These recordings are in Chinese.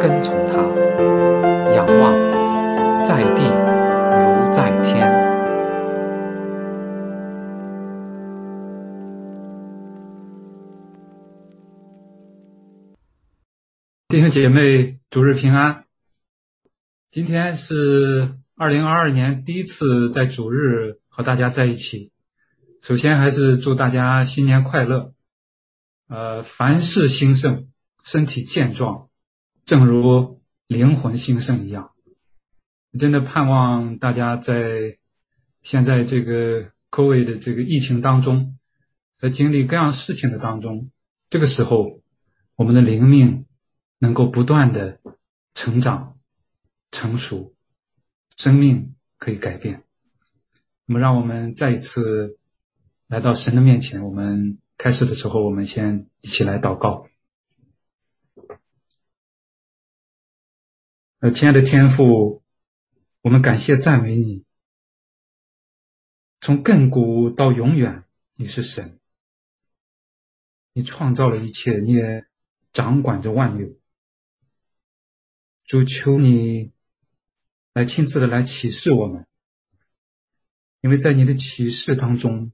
跟从他，仰望在地如在天。弟兄姐妹，主日平安。今天是二零二二年第一次在主日和大家在一起。首先还是祝大家新年快乐，呃，凡事兴盛，身体健壮，正如灵魂兴盛一样。真的盼望大家在现在这个 COVID 的这个疫情当中，在经历各样事情的当中，这个时候我们的灵命能够不断的成长、成熟，生命可以改变。那么，让我们再一次来到神的面前。我们开始的时候，我们先一起来祷告。呃，亲爱的天父，我们感谢赞美你。从亘古到永远，你是神，你创造了一切，你也掌管着万有。主求你来亲自的来启示我们，因为在你的启示当中，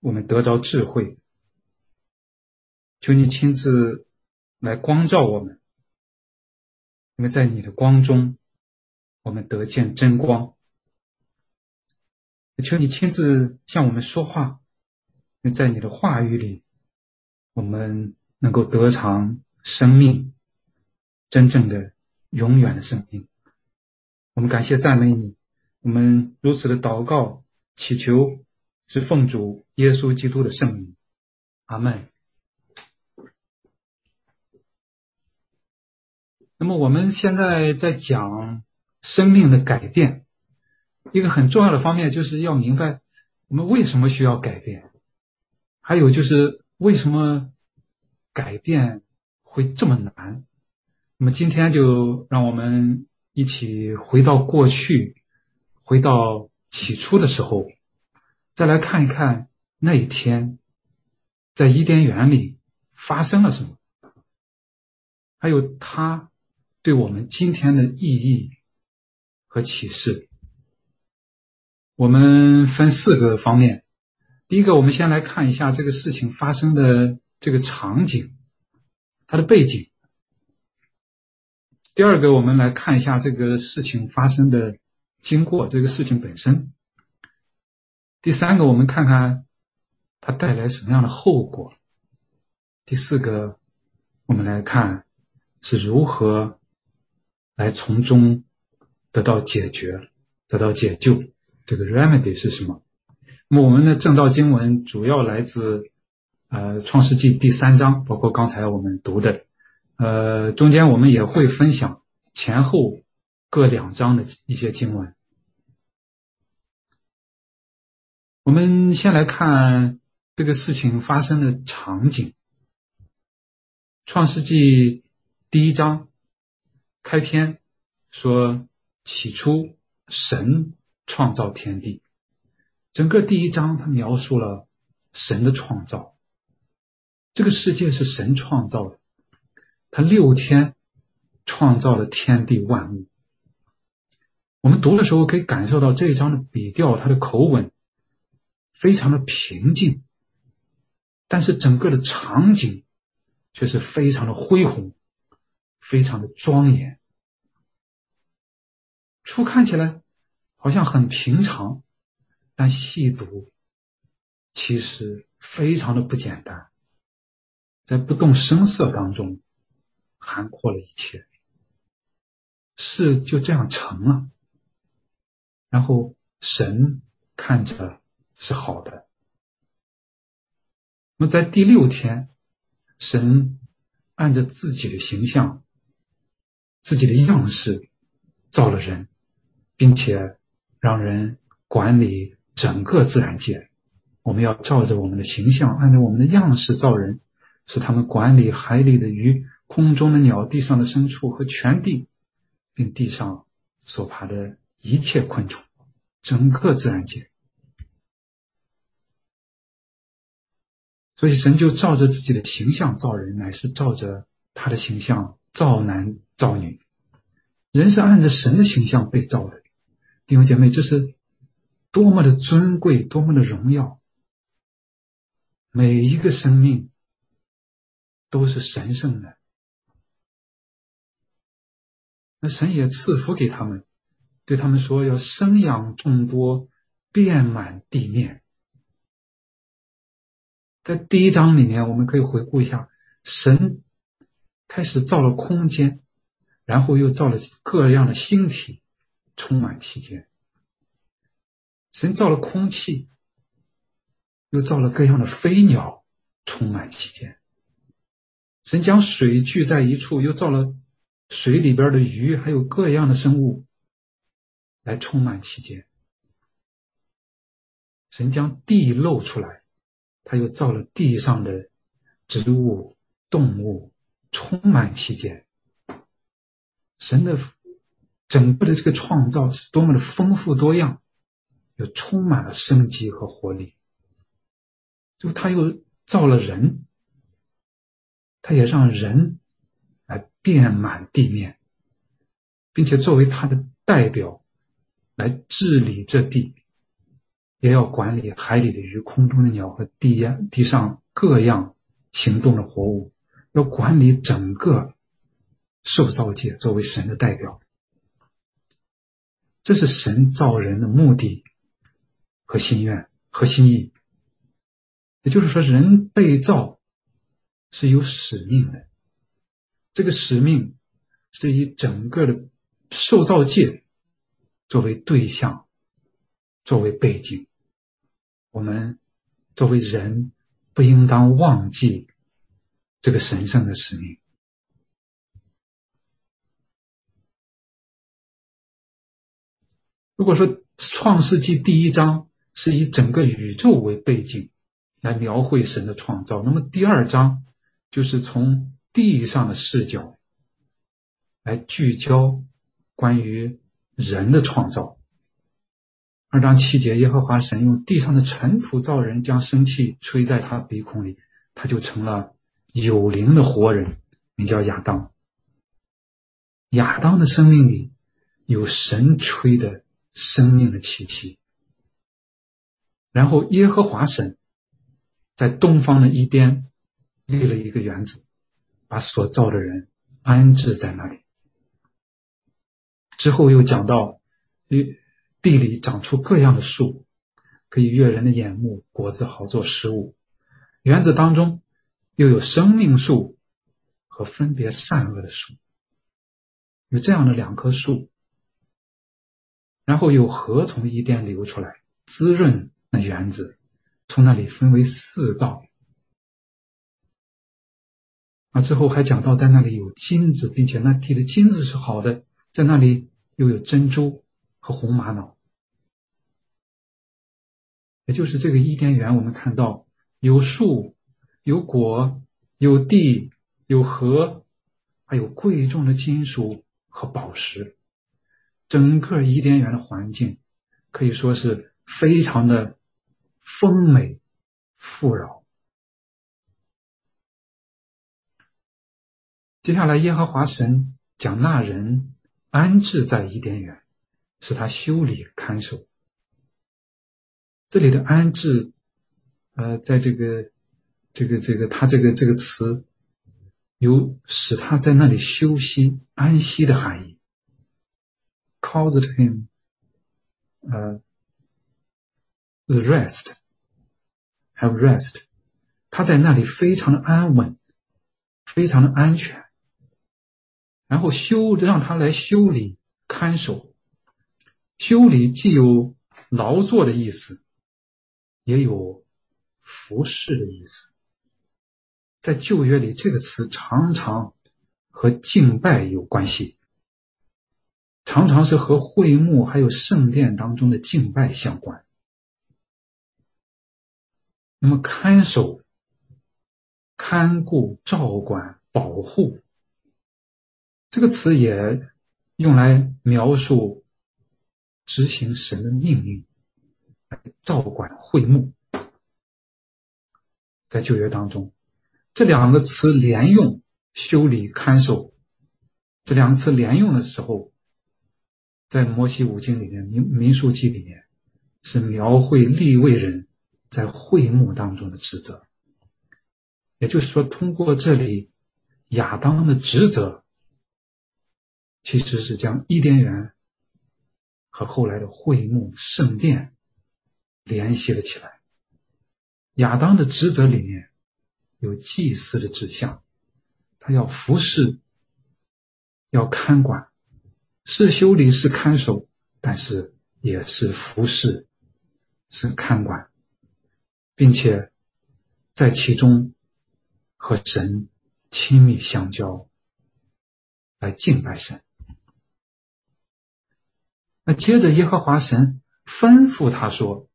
我们得着智慧。求你亲自来光照我们，因为在你的光中，我们得见真光。求你亲自向我们说话，因为在你的话语里，我们能够得偿生命，真正的。永远的生命，我们感谢赞美你。我们如此的祷告祈求，是奉主耶稣基督的圣名，阿门。那么我们现在在讲生命的改变，一个很重要的方面就是要明白我们为什么需要改变，还有就是为什么改变会这么难。那么今天就让我们一起回到过去，回到起初的时候，再来看一看那一天，在伊甸园里发生了什么，还有他对我们今天的意义和启示。我们分四个方面，第一个，我们先来看一下这个事情发生的这个场景，它的背景。第二个，我们来看一下这个事情发生的经过，这个事情本身。第三个，我们看看它带来什么样的后果。第四个，我们来看是如何来从中得到解决、得到解救。这个 remedy 是什么？那么我们的正道经文主要来自呃创世纪第三章，包括刚才我们读的。呃，中间我们也会分享前后各两章的一些经文。我们先来看这个事情发生的场景，《创世纪》第一章开篇说：“起初，神创造天地。”整个第一章它描述了神的创造，这个世界是神创造的。他六天创造了天地万物。我们读的时候可以感受到这一章的笔调，它的口吻非常的平静，但是整个的场景却是非常的恢宏，非常的庄严。初看起来好像很平常，但细读其实非常的不简单，在不动声色当中。涵括了一切，事就这样成了。然后神看着是好的。那么在第六天，神按着自己的形象自己的样式造了人，并且让人管理整个自然界。我们要照着我们的形象，按照我们的样式造人，使他们管理海里的鱼、空中的鸟、地上的牲畜和全地，并地上所爬的一切昆虫，整个自然界。所以神就照着自己的形象造人，乃是照着他的形象造男造女。人是按着神的形象被造的，弟兄姐妹，这是多么的尊贵，多么的荣耀！每一个生命都是神圣的，那神也赐福给他们，对他们说要生养众多，遍满地面。在第一章里面，我们可以回顾一下，神开始造了空间，然后又造了各样的星体，充满其间。神造了空气。又造了各样的飞鸟，充满其间。神将水聚在一处，又造了水里边的鱼，还有各样的生物来充满其间。神将地露出来，他又造了地上的植物、动物，充满其间。神的整个的这个创造是多么的丰富多样，又充满了生机和活力。就他又造了人，他也让人来遍满地面，并且作为他的代表来治理这地，也要管理海里的鱼、空中的鸟和地呀地上各样行动的活物，要管理整个受造界。作为神的代表，这是神造人的目的和心愿和心意。也就是说，人被造是有使命的。这个使命是以整个的受造界作为对象，作为背景。我们作为人，不应当忘记这个神圣的使命。如果说《创世纪》第一章是以整个宇宙为背景，来描绘神的创造。那么第二章就是从地上的视角来聚焦关于人的创造。二章七节，耶和华神用地上的尘土造人，将生气吹在他鼻孔里，他就成了有灵的活人，名叫亚当。亚当的生命里有神吹的生命的气息。然后耶和华神。在东方的一边立了一个园子，把所造的人安置在那里。之后又讲到，地里长出各样的树，可以悦人的眼目，果子好做食物。园子当中又有生命树和分别善恶的树，有这样的两棵树。然后有河从伊甸流出来，滋润那园子。从那里分为四道，啊，之后还讲到在那里有金子，并且那地的金子是好的，在那里又有珍珠和红玛瑙，也就是这个伊甸园，我们看到有树、有果、有地、有河，还有贵重的金属和宝石，整个伊甸园的环境可以说是非常的。丰美富饶。接下来，耶和华神将那人安置在伊甸园，使他修理看守。这里的安置，呃，在这个这个这个他这个这个词，有使他在那里休息安息的含义。Caused him，呃。The rest, have rest，他在那里非常的安稳，非常的安全。然后修让他来修理看守，修理既有劳作的意思，也有服侍的意思。在旧约里，这个词常常和敬拜有关系，常常是和会幕还有圣殿当中的敬拜相关。那么看守、看顾、照管、保护，这个词也用来描述执行神的命令，照管会幕。在旧约当中，这两个词连用，修理、看守，这两个词连用的时候，在摩西五经里面、民民数记里面，是描绘立位人在会幕当中的职责。也就是说，通过这里亚当的职责，其实是将伊甸园和后来的会幕圣殿联系了起来。亚当的职责里面有祭祀的指向，他要服侍，要看管，是修理，是看守，但是也是服侍，是看管，并且在其中和神亲密相交，来敬拜神。那接着耶和华神吩咐他说。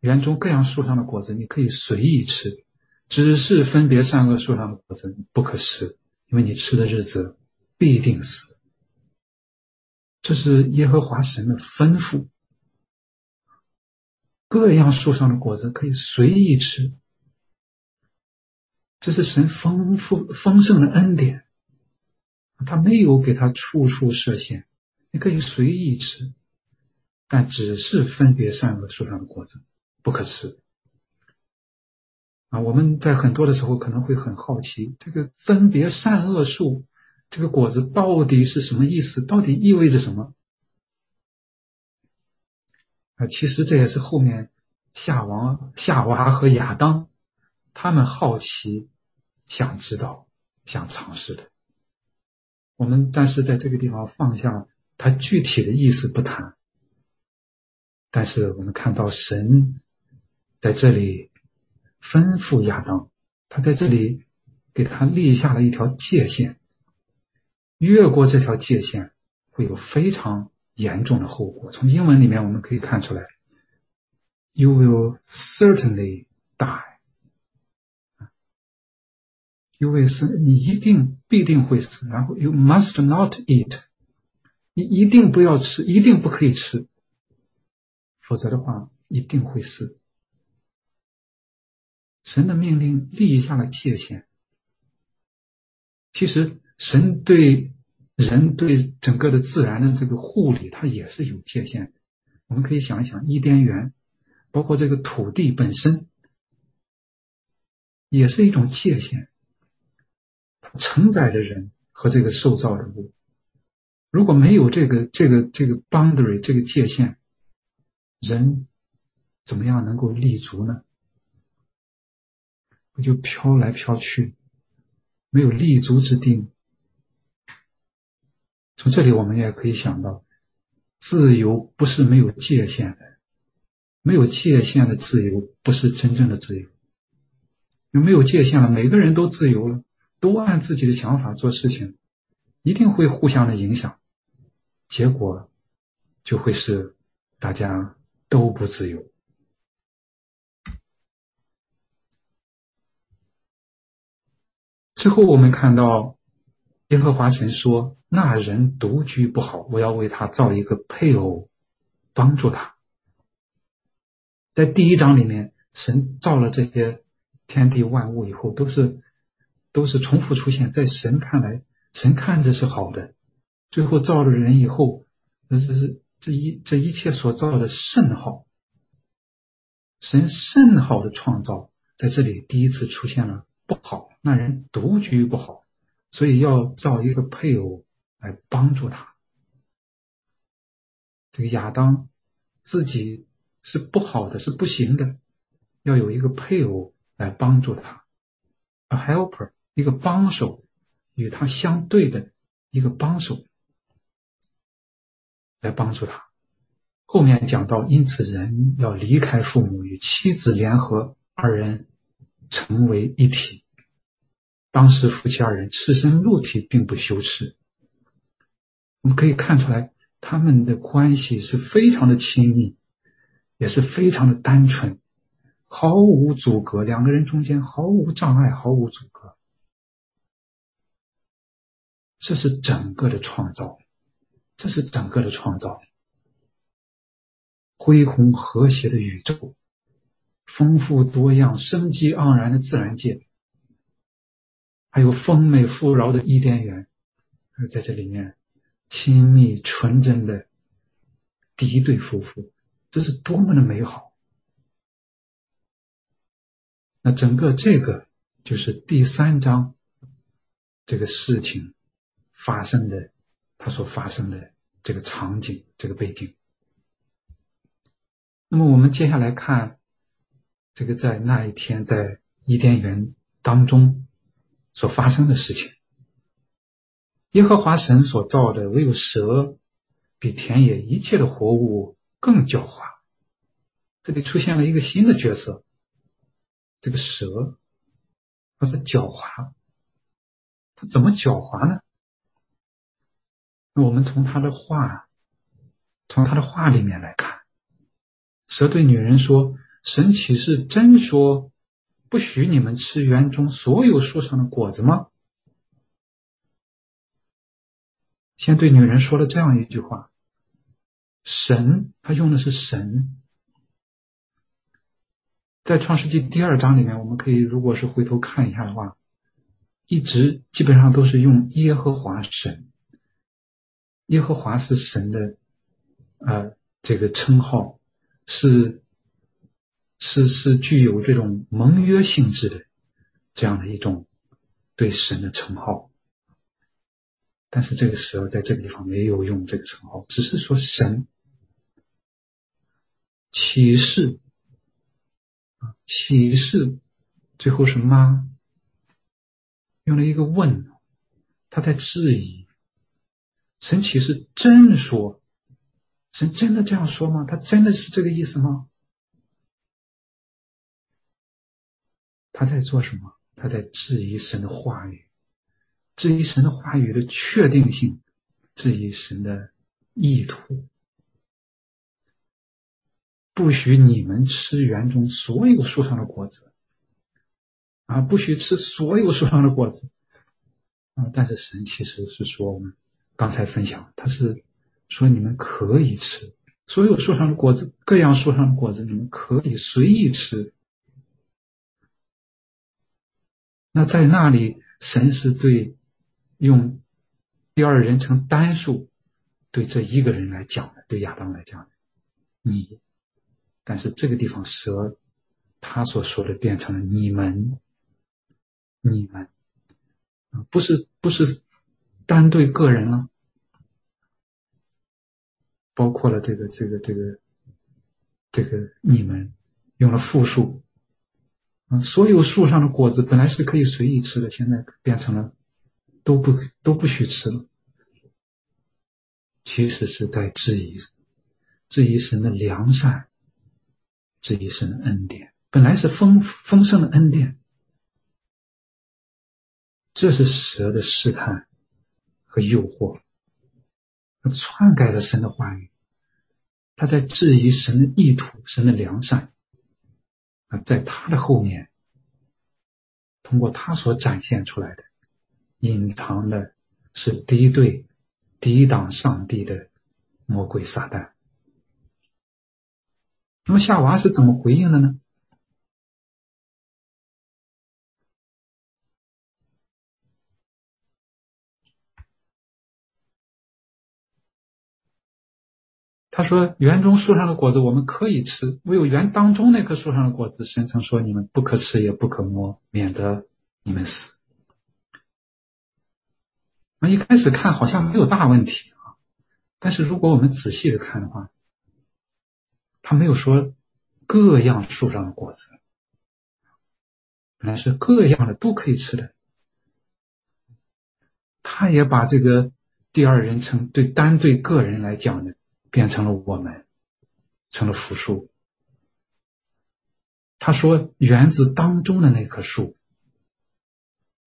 园中各样树上的果子，你可以随意吃，只是分别善恶树上的果子不可吃，因为你吃的日子必定死。这是耶和华神的吩咐。各样树上的果子可以随意吃，这是神丰富丰盛的恩典，他没有给他处处设限，你可以随意吃，但只是分别善恶树上的果子。不可吃啊！我们在很多的时候可能会很好奇，这个分别善恶树这个果子到底是什么意思？到底意味着什么？啊，其实这也是后面夏王、夏娃和亚当他们好奇、想知道、想尝试的。我们暂时在这个地方放下它具体的意思不谈，但是我们看到神。在这里吩咐亚当，他在这里给他立下了一条界限，越过这条界限会有非常严重的后果。从英文里面我们可以看出来，You will certainly die。You will 是你一定必定会死。然后 You must not eat，你一定不要吃，一定不可以吃，否则的话一定会死。神的命令立下了界限。其实，神对人对整个的自然的这个护理，它也是有界限。我们可以想一想，伊甸园，包括这个土地本身，也是一种界限，承载着人和这个受造的物。如果没有这个这个这个 boundary 这个界限，人怎么样能够立足呢？就飘来飘去，没有立足之地。从这里我们也可以想到，自由不是没有界限的，没有界限的自由不是真正的自由。有没有界限了，每个人都自由了，都按自己的想法做事情，一定会互相的影响，结果就会是大家都不自由。之后，我们看到耶和华神说：“那人独居不好，我要为他造一个配偶，帮助他。”在第一章里面，神造了这些天地万物以后，都是都是重复出现。在神看来，神看着是好的。最后造了人以后，这是这一这一切所造的甚好。神甚好的创造，在这里第一次出现了。不好，那人独居不好，所以要造一个配偶来帮助他。这个亚当自己是不好的，是不行的，要有一个配偶来帮助他，a helper，一个帮手，与他相对的一个帮手来帮助他。后面讲到，因此人要离开父母，与妻子联合，二人。成为一体。当时夫妻二人赤身露体，并不羞耻。我们可以看出来，他们的关系是非常的亲密，也是非常的单纯，毫无阻隔，两个人中间毫无障碍，毫无阻隔。这是整个的创造，这是整个的创造，恢宏和谐的宇宙，丰富多样、生机盎然的自然界，还有丰美富饶的伊甸园，在这里面。亲密纯真的敌对夫妇，这是多么的美好！那整个这个就是第三章这个事情发生的，它所发生的这个场景、这个背景。那么我们接下来看这个在那一天在伊甸园当中所发生的事情。耶和华神所造的，唯有蛇比田野一切的活物更狡猾。这里出现了一个新的角色，这个蛇，它是狡猾。它怎么狡猾呢？那我们从他的话，从他的话里面来看，蛇对女人说：“神岂是真说，不许你们吃园中所有树上的果子吗？”先对女人说了这样一句话：“神，他用的是神。”在创世纪第二章里面，我们可以如果是回头看一下的话，一直基本上都是用耶和华神。耶和华是神的，呃，这个称号是是是具有这种盟约性质的这样的一种对神的称号。但是这个时候，在这个地方没有用这个称号，只是说神启示啊，启示最后是妈用了一个问，他在质疑神启示真说，神真的这样说吗？他真的是这个意思吗？他在做什么？他在质疑神的话语。质疑神的话语的确定性，质疑神的意图，不许你们吃园中所有树上的果子，啊，不许吃所有树上的果子，啊，但是神其实是说我们刚才分享，他是说你们可以吃所有树上的果子，各样树上的果子你们可以随意吃。那在那里，神是对。用第二人称单数对这一个人来讲的，对亚当来讲，你。但是这个地方蛇他所说的变成了你们，你们啊，不是不是单对个人了，包括了这个这个这个这个你们用了复数所有树上的果子本来是可以随意吃的，现在变成了。都不都不许吃了，其实是在质疑质疑神的良善，质疑神的恩典。本来是丰丰盛的恩典，这是蛇的试探和诱惑，它篡改了神的话语，他在质疑神的意图、神的良善。啊，在他的后面，通过他所展现出来的。隐藏的是敌对、抵挡上帝的魔鬼撒旦。那么夏娃是怎么回应的呢？他说：“园中树上的果子我们可以吃，唯有园当中那棵树上的果子，神曾说你们不可吃也不可摸，免得你们死。”那一开始看好像没有大问题啊，但是如果我们仔细的看的话，他没有说各样树上的果子，本来是各样的都可以吃的，他也把这个第二人称对单对个人来讲的变成了我们，成了复数。他说园子当中的那棵树，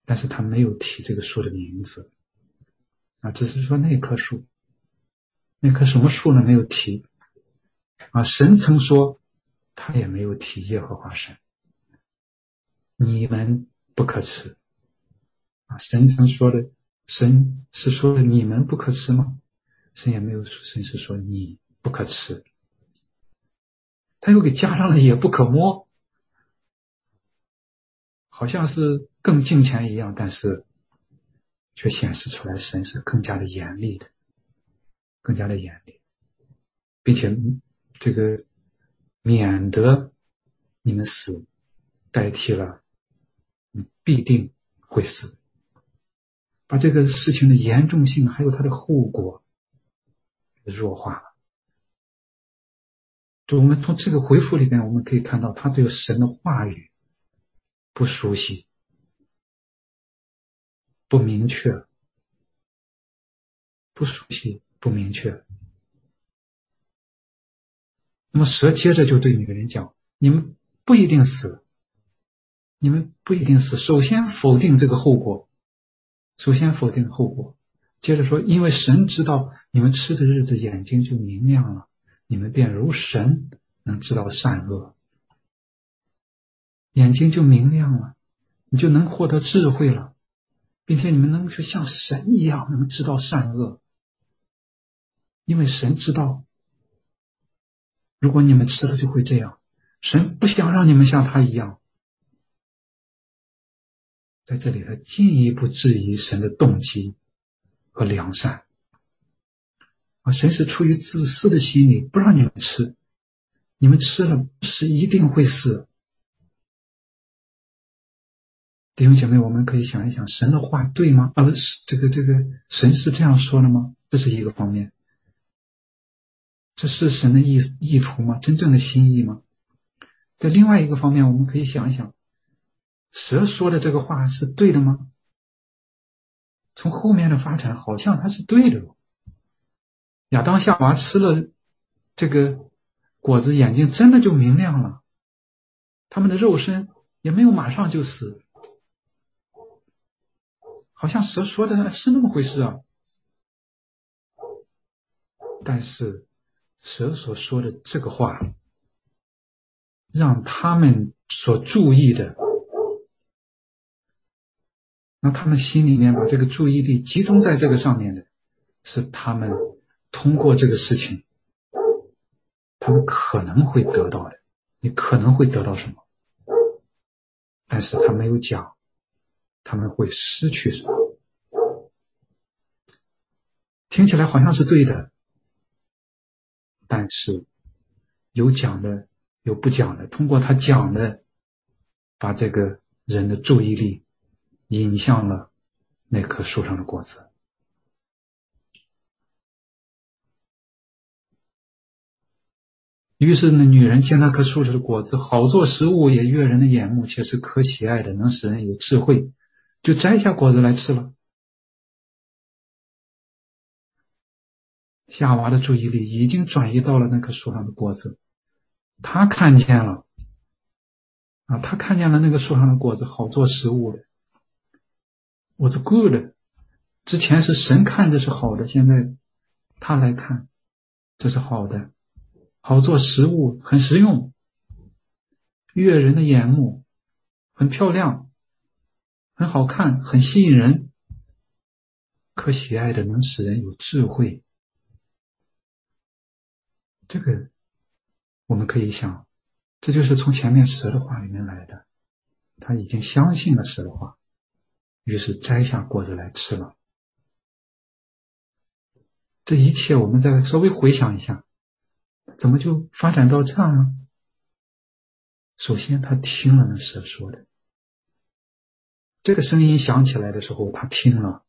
但是他没有提这个树的名字。啊，只是说那棵树，那棵什么树呢？没有提啊。神曾说，他也没有提耶和华神。你们不可吃啊！神曾说的，神是说的你们不可吃吗？神也没有，神是说你不可吃。他又给加上了也不可摸，好像是更敬虔一样，但是却显示出来神是更加的严厉的。更加的严厉，并且这个免得你们死，代替了你必定会死，把这个事情的严重性还有它的后果弱化了。就我们从这个回复里边，我们可以看到他对神的话语不熟悉、不明确、不熟悉。不明确。那么蛇接着就对女人讲：“你们不一定死，你们不一定死。首先否定这个后果，首先否定后果。接着说，因为神知道你们吃的日子眼睛就明亮了，你们便如神能知道善恶，眼睛就明亮了，你就能获得智慧了，并且你们能是像神一样能知道善恶。”因为神知道，如果你们吃了就会这样。神不想让你们像他一样。在这里，他进一步质疑神的动机和良善。啊，神是出于自私的心理不让你们吃，你们吃了是一定会死。弟兄姐妹，我们可以想一想，神的话对吗？啊，是这个这个神是这样说的吗？这是一个方面。这是神的意意图吗？真正的心意吗？在另外一个方面，我们可以想一想，蛇说的这个话是对的吗？从后面的发展，好像它是对的。亚当夏娃吃了这个果子，眼睛真的就明亮了，他们的肉身也没有马上就死，好像蛇说的是那么回事啊。但是。蛇所说的这个话，让他们所注意的，让他们心里面把这个注意力集中在这个上面的，是他们通过这个事情，他们可能会得到的。你可能会得到什么？但是他没有讲，他们会失去什么？听起来好像是对的。但是有讲的，有不讲的。通过他讲的，把这个人的注意力引向了那棵树上的果子。于是那女人见那棵树上的果子好做食物，也悦人的眼目，且是可喜爱的，能使人有智慧，就摘下果子来吃了。夏娃的注意力已经转移到了那棵树上的果子，她看见了，啊，他看见了那个树上的果子好做食物的，was good。之前是神看着是好的，现在他来看，这是好的，好做食物，很实用，悦人的眼目，很漂亮，很好看，很吸引人，可喜爱的，能使人有智慧。这个我们可以想，这就是从前面蛇的话里面来的。他已经相信了蛇的话，于是摘下果子来吃了。这一切，我们再稍微回想一下，怎么就发展到这样呢？首先，他听了那蛇说的，这个声音响起来的时候，他听了。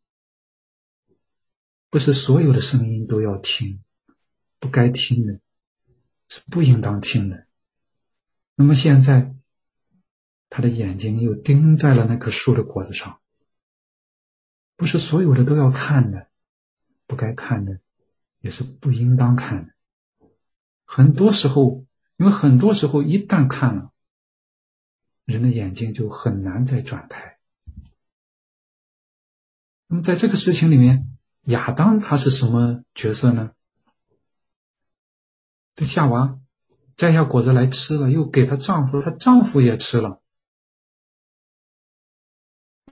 不是所有的声音都要听，不该听的。是不应当听的。那么现在，他的眼睛又盯在了那棵树的果子上。不是所有的都要看的，不该看的，也是不应当看的。很多时候，因为很多时候一旦看了，人的眼睛就很难再转开。那么在这个事情里面，亚当他是什么角色呢？这夏娃摘下果子来吃了，又给她丈夫，她丈夫也吃了。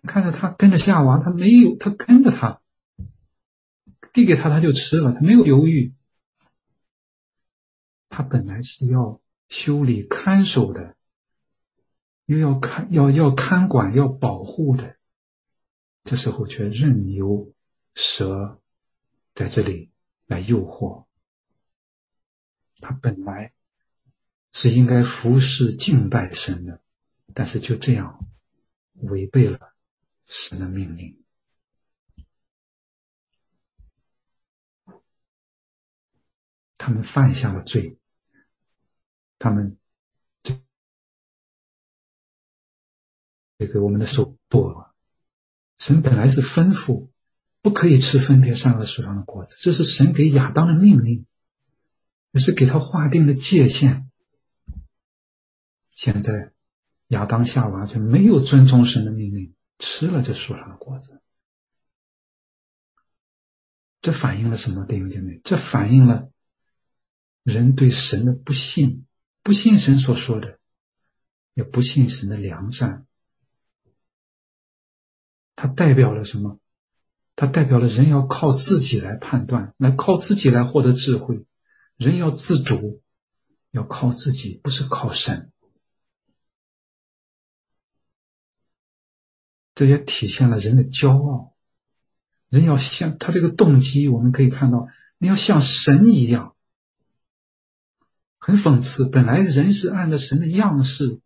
看着他跟着夏娃，他没有，他跟着他，递给他，他就吃了，他没有犹豫。他本来是要修理看守的，又要看要要看管要保护的，这时候却任由蛇在这里来诱惑。他本来是应该服侍敬拜神的，但是就这样违背了神的命令。他们犯下了罪。他们这这个我们的手剁了。神本来是吩咐不可以吃分别善恶树上的果子，这是神给亚当的命令，也是给他划定的界限。现在亚当夏娃却没有遵从神的命令，吃了这树上的果子，这反映了什么，弟兄姐妹？这反映了人对神的不信。不信神所说的，也不信神的良善，它代表了什么？它代表了人要靠自己来判断，来靠自己来获得智慧。人要自主，要靠自己，不是靠神。这也体现了人的骄傲。人要像他这个动机，我们可以看到，你要像神一样。很讽刺，本来人是按照神的样式、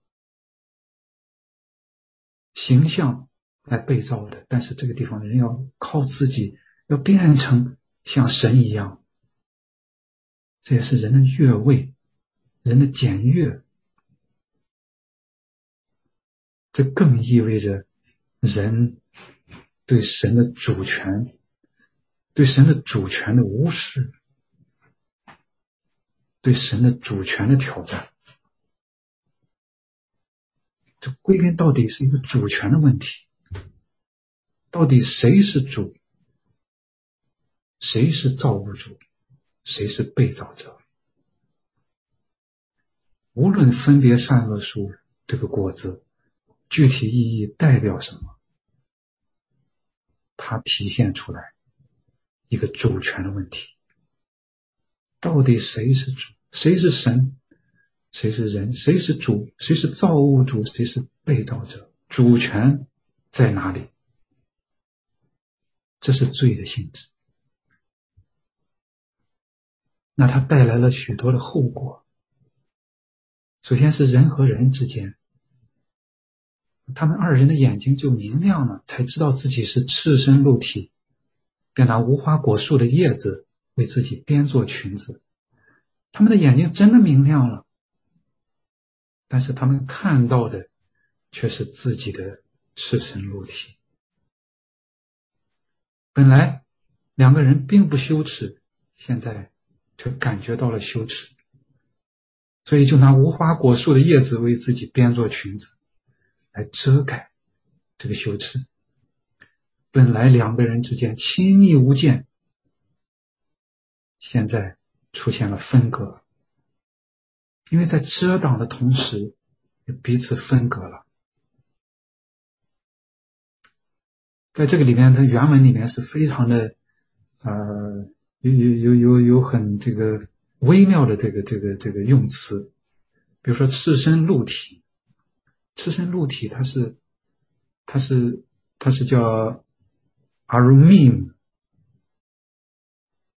形象来被造的，但是这个地方人要靠自己，要变成像神一样，这也是人的越位，人的检阅。这更意味着人对神的主权、对神的主权的无视。对神的主权的挑战，这归根到底是一个主权的问题。到底谁是主？谁是造物主？谁是被造者？无论分别善恶树这个果子具体意义代表什么，它体现出来一个主权的问题。到底谁是主？谁是神？谁是人？谁是主？谁是造物主？谁是被造者？主权在哪里？这是罪的性质。那它带来了许多的后果。首先是人和人之间，他们二人的眼睛就明亮了，才知道自己是赤身露体，便拿无花果树的叶子为自己编做裙子。他们的眼睛真的明亮了，但是他们看到的却是自己的赤身裸体。本来两个人并不羞耻，现在却感觉到了羞耻，所以就拿无花果树的叶子为自己编做裙子，来遮盖这个羞耻。本来两个人之间亲密无间，现在。出现了分隔，因为在遮挡的同时，彼此分隔了。在这个里面，它原文里面是非常的，呃，有有有有有很这个微妙的这个这个这个用词，比如说赤身露体，赤身露体，它是它是它是叫 arumim。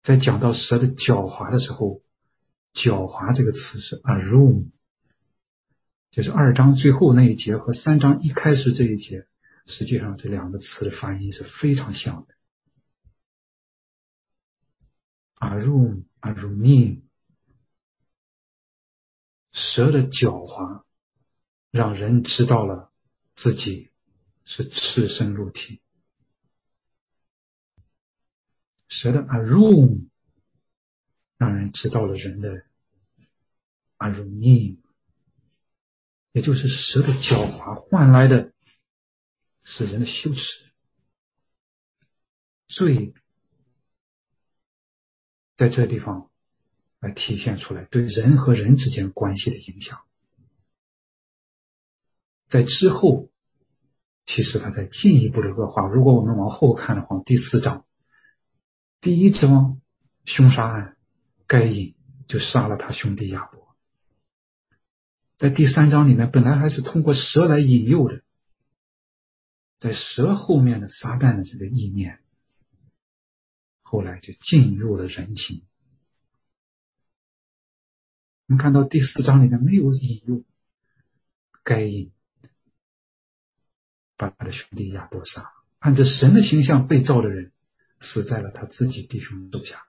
在讲到蛇的狡猾的时候，“狡猾”这个词是 “arum”，就是二章最后那一节和三章一开始这一节，实际上这两个词的发音是非常像的。“arum”“arumim”，蛇的狡猾让人知道了自己是赤身露体。蛇的 arum 让人知道了人的 arumim，也就是蛇的狡猾换来的是人的羞耻。罪在这地方来体现出来对人和人之间关系的影响。在之后，其实他在进一步的恶化。如果我们往后看的话，第四章第一桩凶杀案，该隐就杀了他兄弟亚伯。在第三章里面，本来还是通过蛇来引诱的，在蛇后面的撒旦的这个意念，后来就进入了人情。我们看到第四章里面没有引诱，该隐。把他的兄弟亚伯杀，按着神的形象被造的人，死在了他自己弟兄手下。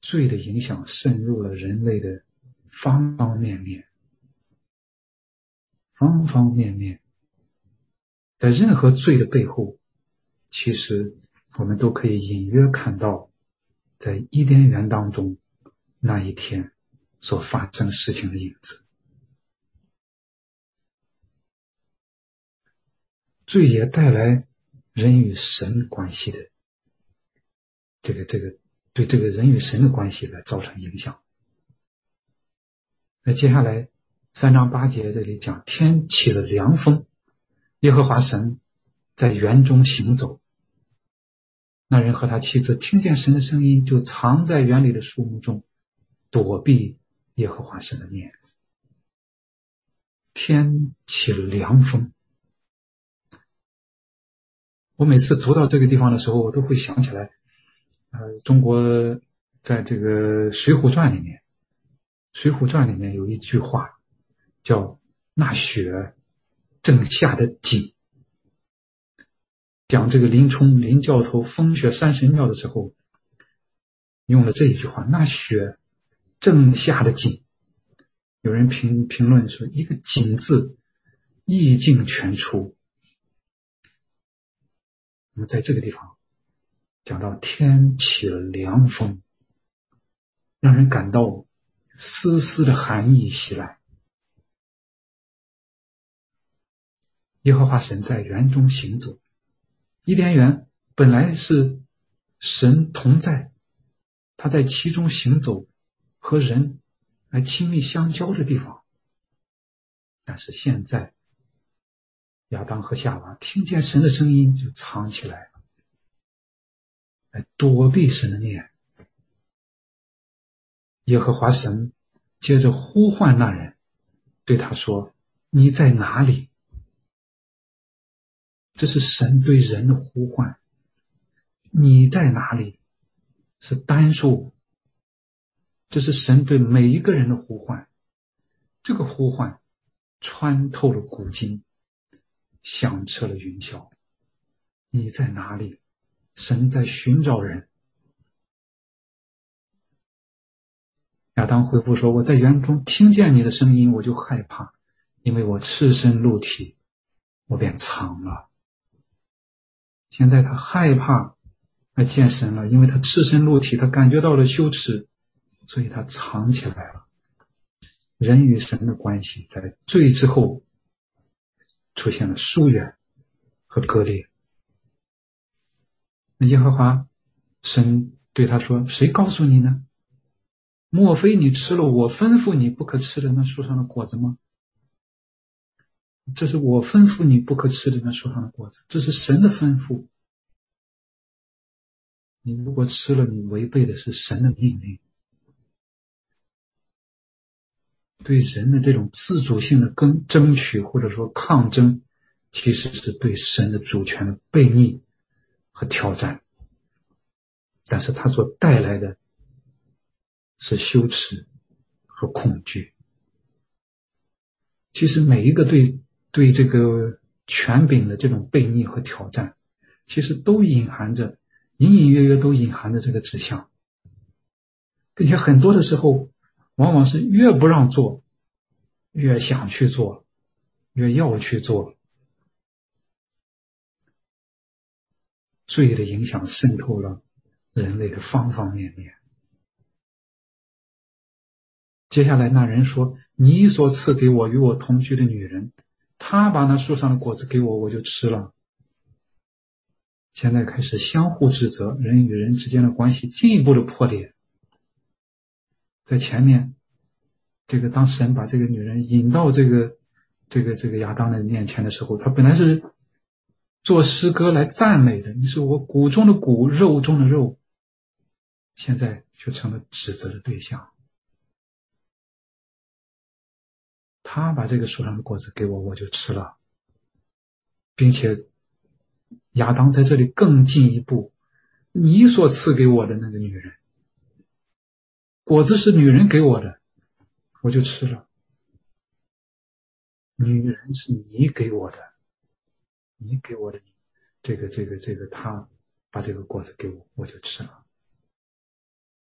罪的影响渗入了人类的方方面面，方方面面，在任何罪的背后，其实我们都可以隐约看到，在伊甸园当中那一天所发生事情的影子。罪也带来人与神关系的这个这个对这个人与神的关系来造成影响。那接下来三章八节这里讲天起了凉风，耶和华神在园中行走。那人和他妻子听见神的声音，就藏在园里的树木中，躲避耶和华神的面。天起了凉风。我每次读到这个地方的时候，我都会想起来，呃，中国在这个《水浒传》里面，《水浒传》里面有一句话，叫“那雪正下的紧”，讲这个林冲林教头风雪山神庙的时候，用了这一句话，“那雪正下的紧”。有人评评论说，一个“紧”字，意境全出。那么在这个地方讲到天起了凉风，让人感到丝丝的寒意袭来。耶和华神在园中行走，伊甸园本来是神同在，他在其中行走，和人来亲密相交的地方。但是现在。亚当和夏娃听见神的声音，就藏起来了，来躲避神的面。耶和华神接着呼唤那人，对他说：“你在哪里？”这是神对人的呼唤。你在哪里？是单数。这是神对每一个人的呼唤。这个呼唤穿透了古今。响彻了云霄，你在哪里？神在寻找人。亚当回复说：“我在园中听见你的声音，我就害怕，因为我赤身露体，我便藏了。现在他害怕来见神了，因为他赤身露体，他感觉到了羞耻，所以他藏起来了。人与神的关系在罪之后。”出现了疏远和割裂。那耶和华神对他说：“谁告诉你呢？莫非你吃了我吩咐你不可吃的那树上的果子吗？这是我吩咐你不可吃的那树上的果子，这是神的吩咐。你如果吃了，你违背的是神的命令。”对人的这种自主性的跟争取或者说抗争，其实是对神的主权的背逆和挑战。但是它所带来的是羞耻和恐惧。其实每一个对对这个权柄的这种背逆和挑战，其实都隐含着隐隐约约都隐含着这个指向，并且很多的时候。往往是越不让做，越想去做，越要去做。罪的影响渗透了人类的方方面面。接下来那人说：“你所赐给我与我同居的女人，她把那树上的果子给我，我就吃了。”现在开始相互指责，人与人之间的关系进一步的破裂。在前面，这个当神把这个女人引到这个这个这个亚当的面前的时候，他本来是做诗歌来赞美的，你是我骨中的骨，肉中的肉，现在却成了指责的对象。他把这个树上的果子给我，我就吃了，并且亚当在这里更进一步，你所赐给我的那个女人，果子是女人给我的，我就吃了。女人是你给我的，你给我的，这个这个这个，他把这个果子给我，我就吃了。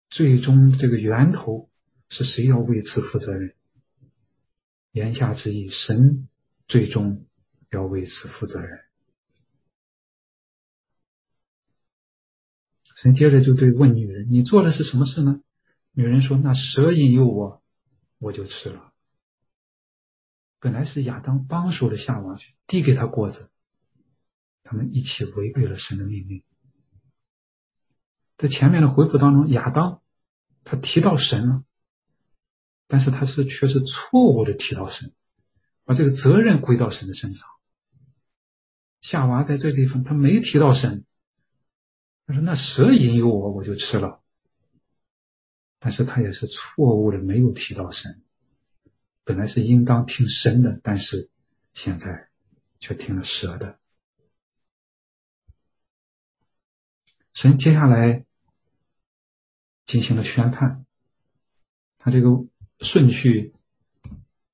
最终这个源头是谁要为此负责任？言下之意，神最终要为此负责任。神接着就对问女人：“你做的是什么事呢？”女人说：“那蛇引诱我，我就吃了。本来是亚当帮手的夏娃递给他果子，他们一起违背了神的命令。在前面的回复当中，亚当他提到神了。”但是他是却是错误的提到神，把这个责任归到神的身上。夏娃在这地方他没提到神，他说那蛇引诱我，我就吃了。但是他也是错误的没有提到神，本来是应当听神的，但是现在却听了蛇的。神接下来进行了宣判，他这个。顺序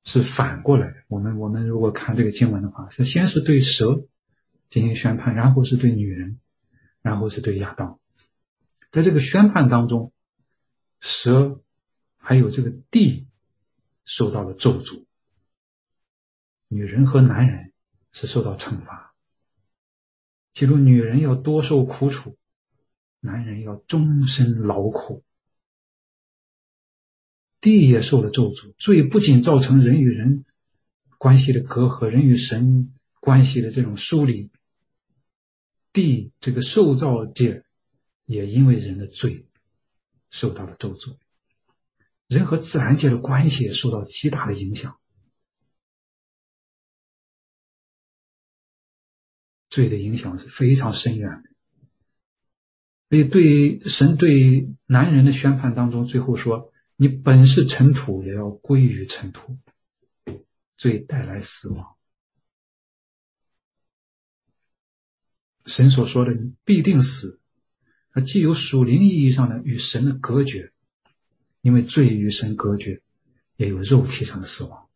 是反过来的。我们我们如果看这个经文的话，是先是对蛇进行宣判，然后是对女人，然后是对亚当。在这个宣判当中，蛇还有这个地受到了咒诅，女人和男人是受到惩罚。记住，女人要多受苦楚，男人要终身劳苦。地也受了咒诅，罪不仅造成人与人关系的隔阂，人与神关系的这种疏离，地这个受造界也因为人的罪受到了咒诅，人和自然界的关系也受到极大的影响，罪的影响是非常深远的。所以，对神对男人的宣判当中，最后说。你本是尘土，也要归于尘土。罪带来死亡。神所说的“你必定死”，它既有属灵意义上的与神的隔绝，因为罪与神隔绝，也有肉体上的死亡。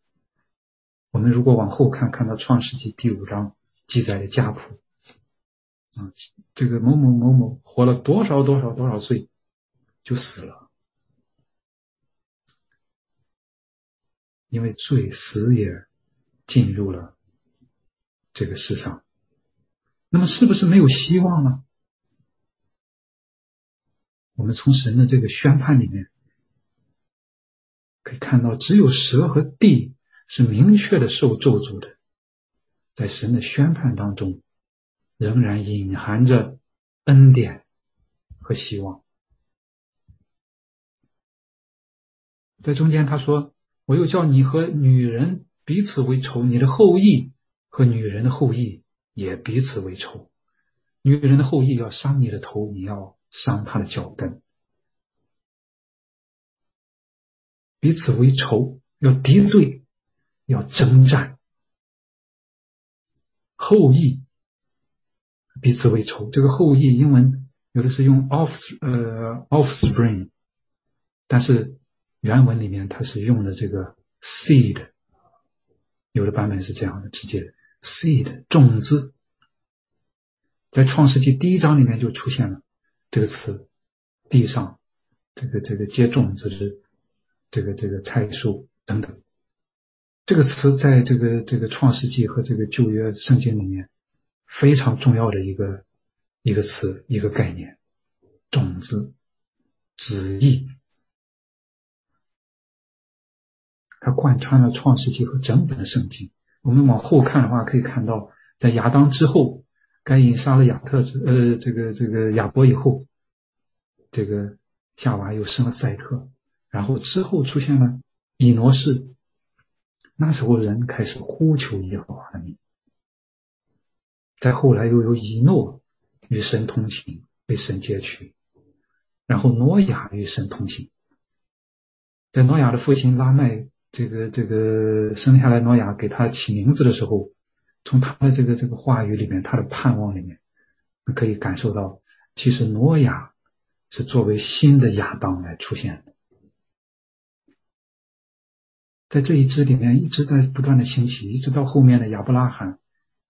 我们如果往后看，看到创世纪第五章记载的家谱，啊，这个某某某某活了多少多少多少岁，就死了。因为罪死也进入了这个世上，那么是不是没有希望呢？我们从神的这个宣判里面可以看到，只有蛇和地是明确的受咒诅的，在神的宣判当中，仍然隐含着恩典和希望。在中间他说。我又叫你和女人彼此为仇，你的后裔和女人的后裔也彼此为仇。女人的后裔要伤你的头，你要伤他的脚跟。彼此为仇，要敌对，要征战。后裔彼此为仇，这个后裔英文有的是用 off 呃 offspring，但是。原文里面它是用的这个 seed，有的版本是这样的，直接 seed 种子，在创世纪第一章里面就出现了这个词，地上这个这个接种子的这个这个菜树等等，这个词在这个这个创世纪和这个旧约圣经里面非常重要的一个一个词一个概念，种子旨意。它贯穿了创世纪和整本的圣经。我们往后看的话，可以看到，在亚当之后，该隐杀了亚特之呃，这个这个亚伯以后，这个夏娃又生了赛特，然后之后出现了以挪士，那时候人开始呼求耶和华的名。再后来又有以诺与神同行，被神接取，然后挪亚与神同行。在挪亚的父亲拉麦这个这个生下来挪亚给他起名字的时候，从他的这个这个话语里面，他的盼望里面，可以感受到，其实挪亚是作为新的亚当来出现的。在这一支里面，一直在不断的兴起，一直到后面的亚伯拉罕，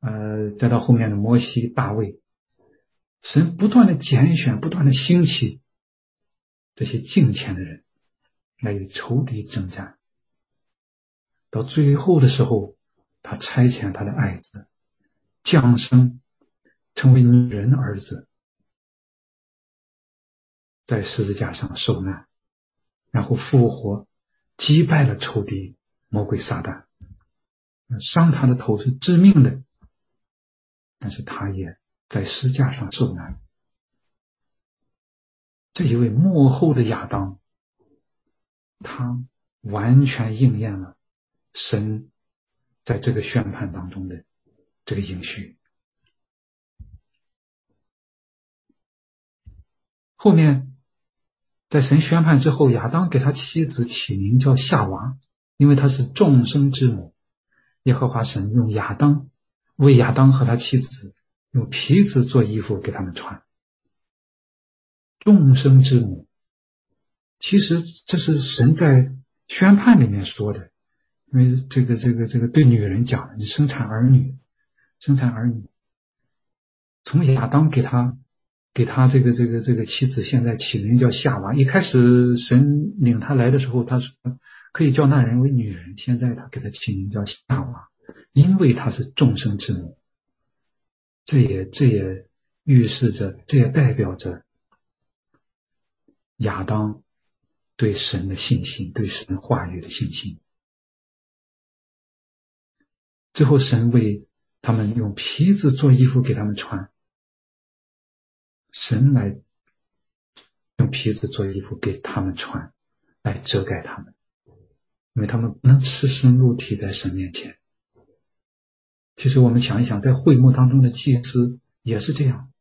呃，再到后面的摩西、大卫，神不断的拣选，不断的兴起这些敬虔的人。来与仇敌征战，到最后的时候，他差遣他的爱子降生，成为女人的儿子，在十字架上受难，然后复活，击败了仇敌魔鬼撒旦，伤他的头是致命的，但是他也在十字架上受难。这一位幕后的亚当。他完全应验了神在这个宣判当中的这个应许。后面在神宣判之后，亚当给他妻子起名叫夏娃，因为她是众生之母。耶和华神用亚当为亚当和他妻子用皮子做衣服给他们穿。众生之母。其实这是神在宣判里面说的，因为这个这个这个对女人讲，你生产儿女，生产儿女。从亚当给他给他这个这个这个妻子，现在起名叫夏娃。一开始神领他来的时候，他说可以叫那人为女人，现在他给他起名叫夏娃，因为他是众生之母。这也这也预示着，这也代表着亚当。对神的信心，对神话语的信心。最后，神为他们用皮子做衣服给他们穿。神来用皮子做衣服给他们穿，来遮盖他们，因为他们不能赤身露体在神面前。其实，我们想一想，在会幕当中的祭司也是这样。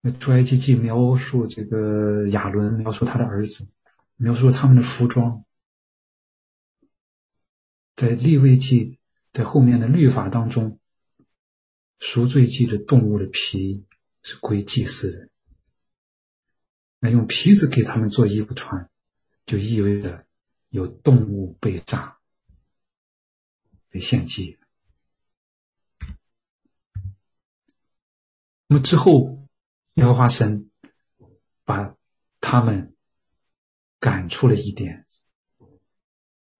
那出埃及记描述这个亚伦，描述他的儿子，描述他们的服装。在立位记，在后面的律法当中，赎罪记的动物的皮是归祭司的。那用皮子给他们做衣服穿，就意味着有动物被杀、被献祭。那么之后。耶和华神把他们赶出了伊甸，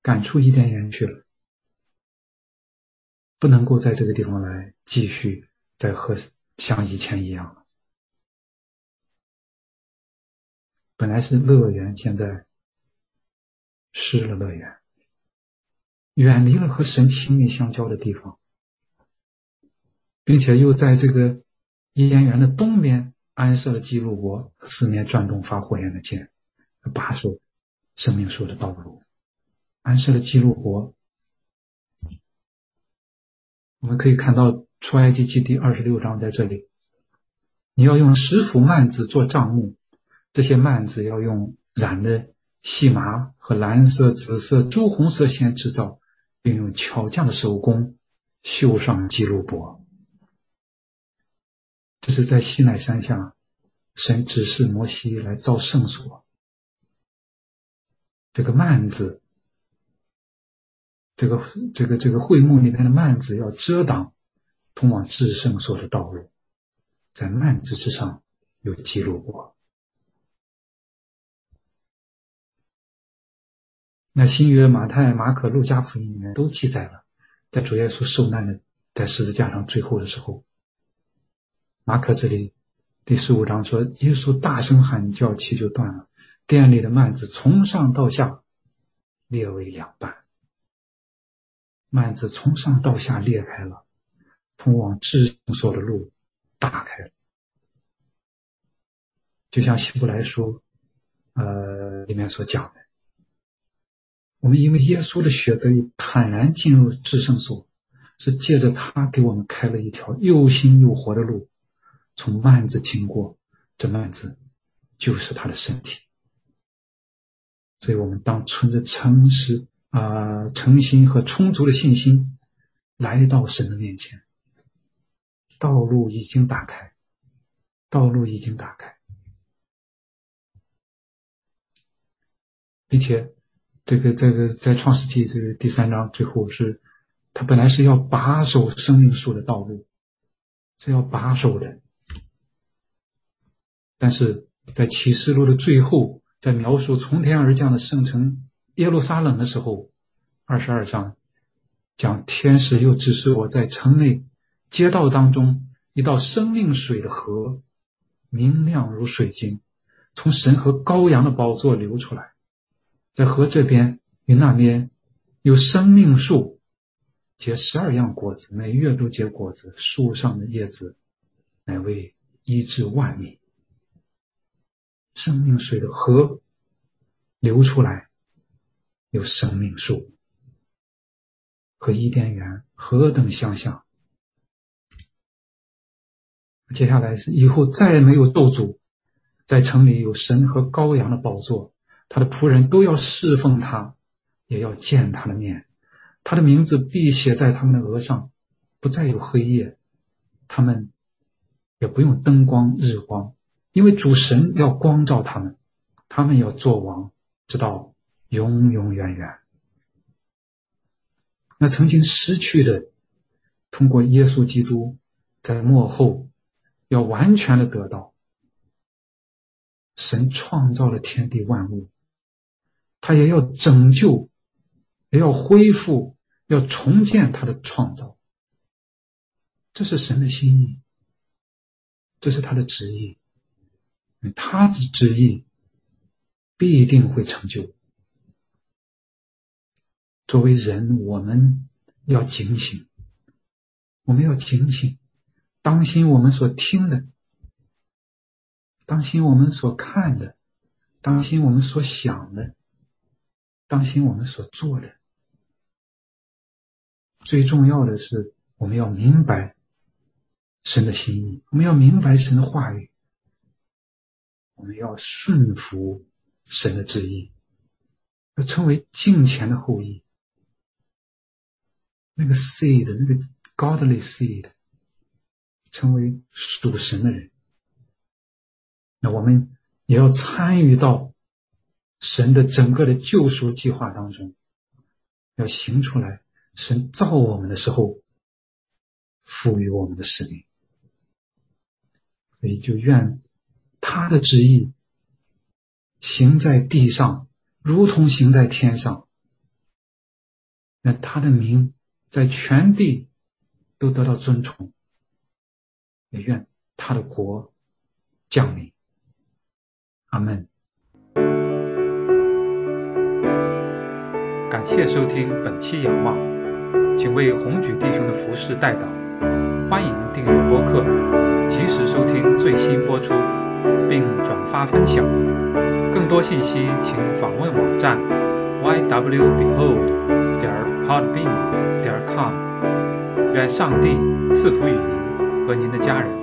赶出伊甸园去了，不能够在这个地方来继续再和像以前一样了。本来是乐园，现在失了乐园，远离了和神亲密相交的地方，并且又在这个伊甸园的东边。安设了记录国，四面转动发火焰的剑，把守生命树的道路。安设了记录国，我们可以看到出埃及记第二十六章在这里。你要用十幅幔子做帐幕，这些幔子要用染的细麻和蓝色、紫色、朱红色线制造，并用巧匠的手工绣上记录簿。这是在西奈山下，神指示摩西来造圣所。这个幔子，这个这个这个会幕里面的幔子要遮挡通往至圣所的道路，在幔子之上有记录过。那新约马太、马可、路加福音里面都记载了，在主耶稣受难的在十字架上最后的时候。马可这里第十五章说，耶稣大声喊叫，气就断了，店里的幔子从上到下裂为两半，幔子从上到下裂开了，通往至圣所的路打开了，就像希伯来书，呃，里面所讲的。我们因为耶稣的血得以坦然进入至圣所，是借着他给我们开了一条又新又活的路，从幔子经过，这幔子就是他的身体。所以我们当存着诚实啊、诚心和充足的信心，来到神的面前。道路已经打开，道路已经打开，并且这个这个在创世纪这个第三章最后是，他本来是要把守生命树的道路，是要把守的，但是在启示录的最后，在描述从天而降的圣城耶路撒冷的时候，二十二章讲天使又指示我在城内。街道当中，一道生命水的河，明亮如水晶，从神和羔羊的宝座流出来，在河这边与那边有生命树，结十二样果子，每月都结果子，树上的叶子乃为医治万民。生命水的河流出来，有生命树，和伊甸园何等相像！接下来是以后再也没有斗主，在城里有神和羔羊的宝座，他的仆人都要侍奉他，也要见他的面，他的名字必写在他们的额上，不再有黑夜，他们也不用灯光日光，因为主神要光照他们，他们要做王，直到永永远远。那曾经失去的，通过耶稣基督在幕后。要完全的得到，神创造了天地万物，他也要拯救，也要恢复，要重建他的创造。这是神的心意，这是他的旨意，他的旨意必定会成就。作为人，我们要警醒，我们要警醒。当心我们所听的，当心我们所看的，当心我们所想的，当心我们所做的。最重要的是，我们要明白神的心意，我们要明白神的话语，我们要顺服神的旨意，要成为敬虔的后裔。那个 seed，那个 godly seed。成为属神的人，那我们也要参与到神的整个的救赎计划当中，要行出来神造我们的时候赋予我们的使命。所以，就愿他的旨意行在地上，如同行在天上。那他的名在全地都得到尊崇。也愿他的国降临。阿门。感谢收听本期仰望，请为红举弟兄的服饰代祷。欢迎订阅播客，及时收听最新播出，并转发分享。更多信息请访问网站 ywbehold podbean 点 com。愿上帝赐福于您。和您的家人。